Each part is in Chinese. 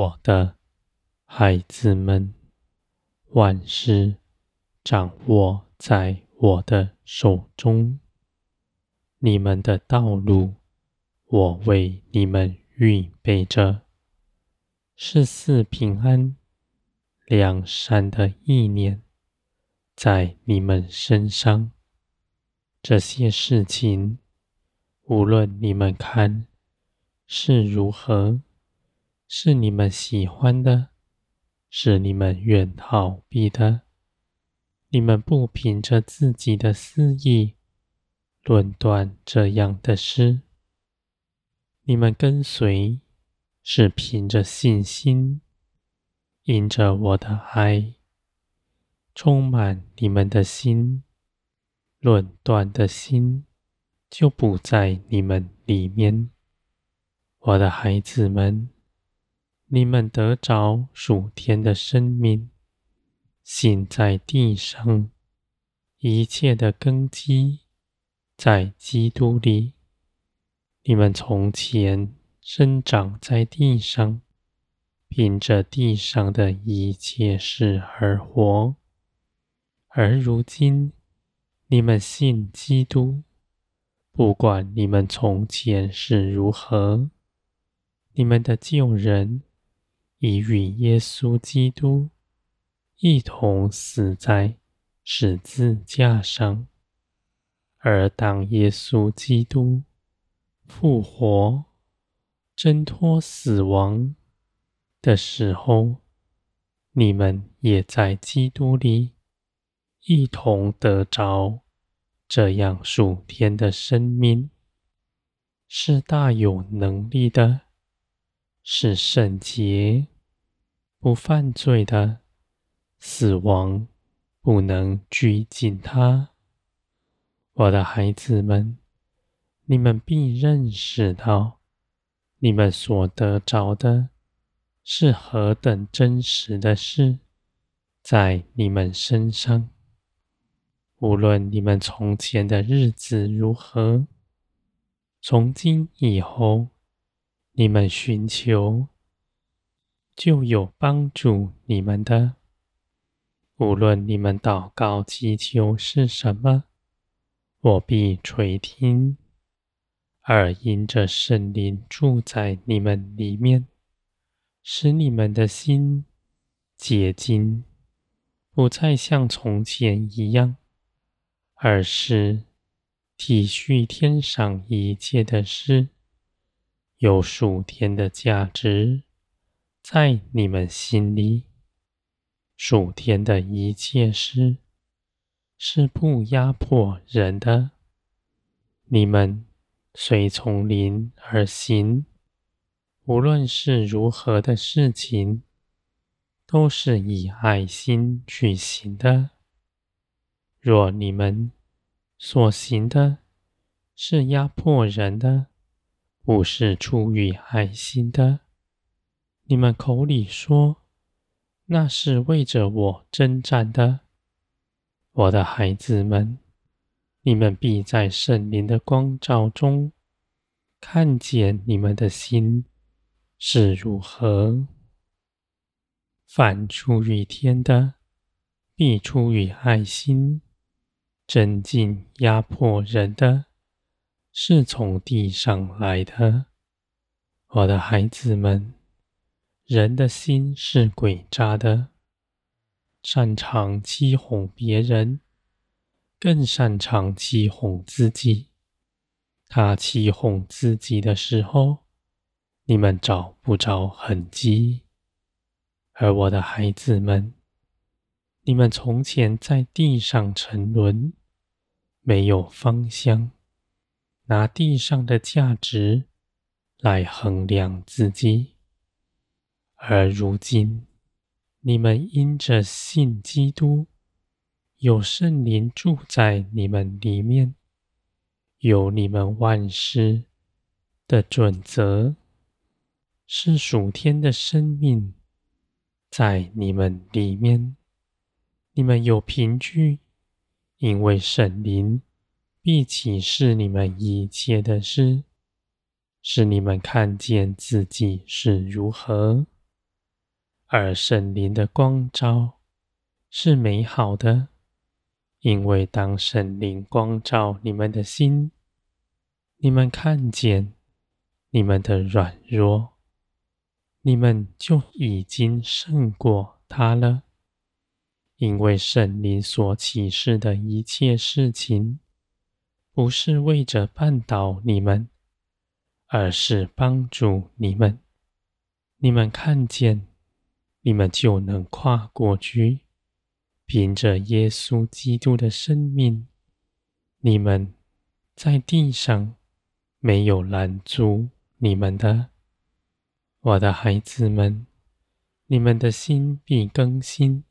我的孩子们，万事掌握在我的手中。你们的道路，我为你们预备着，是四平安、两善的意念在你们身上。这些事情，无论你们看是如何。是你们喜欢的，是你们愿逃避的。你们不凭着自己的私意论断这样的事，你们跟随是凭着信心，因着我的爱充满你们的心，论断的心就不在你们里面，我的孩子们。你们得着属天的生命，行在地上一切的根基，在基督里。你们从前生长在地上，凭着地上的一切事而活，而如今你们信基督，不管你们从前是如何，你们的旧人。已与耶稣基督一同死在十字架上，而当耶稣基督复活、挣脱死亡的时候，你们也在基督里一同得着这样属天的生命，是大有能力的。是圣洁、不犯罪的，死亡不能拘禁他。我的孩子们，你们必认识到，你们所得着的是何等真实的事，在你们身上。无论你们从前的日子如何，从今以后。你们寻求，就有帮助你们的。无论你们祷告祈求是什么，我必垂听。而因着圣灵住在你们里面，使你们的心洁净，不再像从前一样，而是体恤天上一切的事。有属天的价值在你们心里，属天的一切事是不压迫人的。你们随从灵而行，无论是如何的事情，都是以爱心去行的。若你们所行的是压迫人的，不是出于爱心的，你们口里说，那是为着我征战的。我的孩子们，你们必在圣灵的光照中，看见你们的心是如何。凡出于天的，必出于爱心；争竞压迫人的，是从地上来的，我的孩子们，人的心是诡诈的，擅长欺哄别人，更擅长欺哄自己。他欺哄自己的时候，你们找不着痕迹；而我的孩子们，你们从前在地上沉沦，没有方向。拿地上的价值来衡量自己，而如今你们因着信基督，有圣灵住在你们里面，有你们万事的准则，是属天的生命在你们里面，你们有凭据，因为圣灵。必启示你们一切的事，使你们看见自己是如何。而圣灵的光照是美好的，因为当圣灵光照你们的心，你们看见你们的软弱，你们就已经胜过他了。因为圣灵所启示的一切事情，不是为着绊倒你们，而是帮助你们。你们看见，你们就能跨过去。凭着耶稣基督的生命，你们在地上没有拦阻你们的。我的孩子们，你们的心必更新。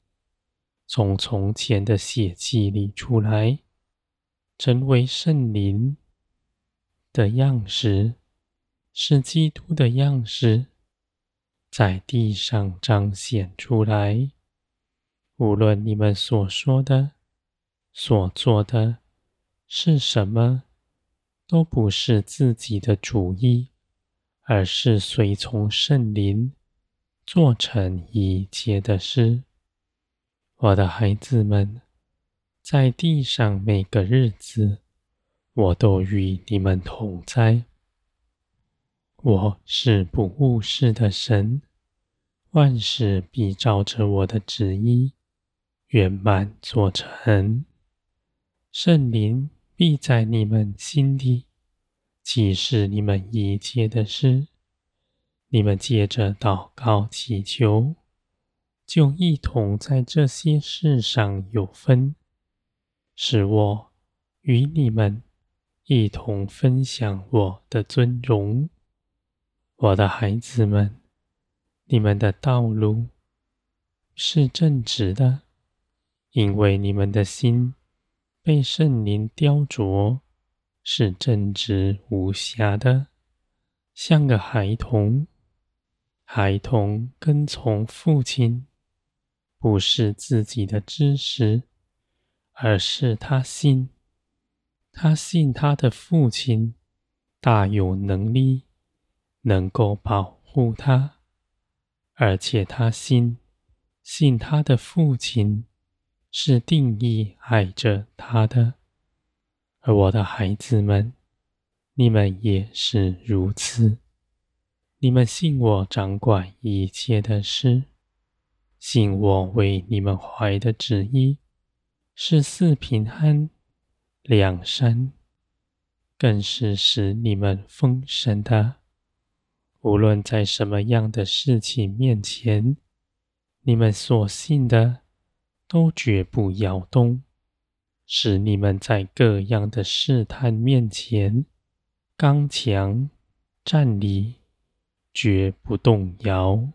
从从前的血气里出来，成为圣灵的样式，是基督的样式，在地上彰显出来。无论你们所说的、所做的是什么，都不是自己的主意，而是随从圣灵做成一切的事。我的孩子们，在地上每个日子，我都与你们同在。我是不误事的神，万事必照着我的旨意圆满做成。圣灵必在你们心里启示你们一切的事。你们借着祷告祈求。就一同在这些事上有分，使我与你们一同分享我的尊荣。我的孩子们，你们的道路是正直的，因为你们的心被圣灵雕琢，是正直无瑕的，像个孩童。孩童跟从父亲。不是自己的知识，而是他信，他信他的父亲大有能力，能够保护他，而且他信，信他的父亲是定义爱着他的。而我的孩子们，你们也是如此，你们信我掌管一切的事。信我为你们怀的旨意是四平安、良善，更是使你们丰盛的。无论在什么样的事情面前，你们所信的都绝不摇动，使你们在各样的试探面前刚强站立，绝不动摇。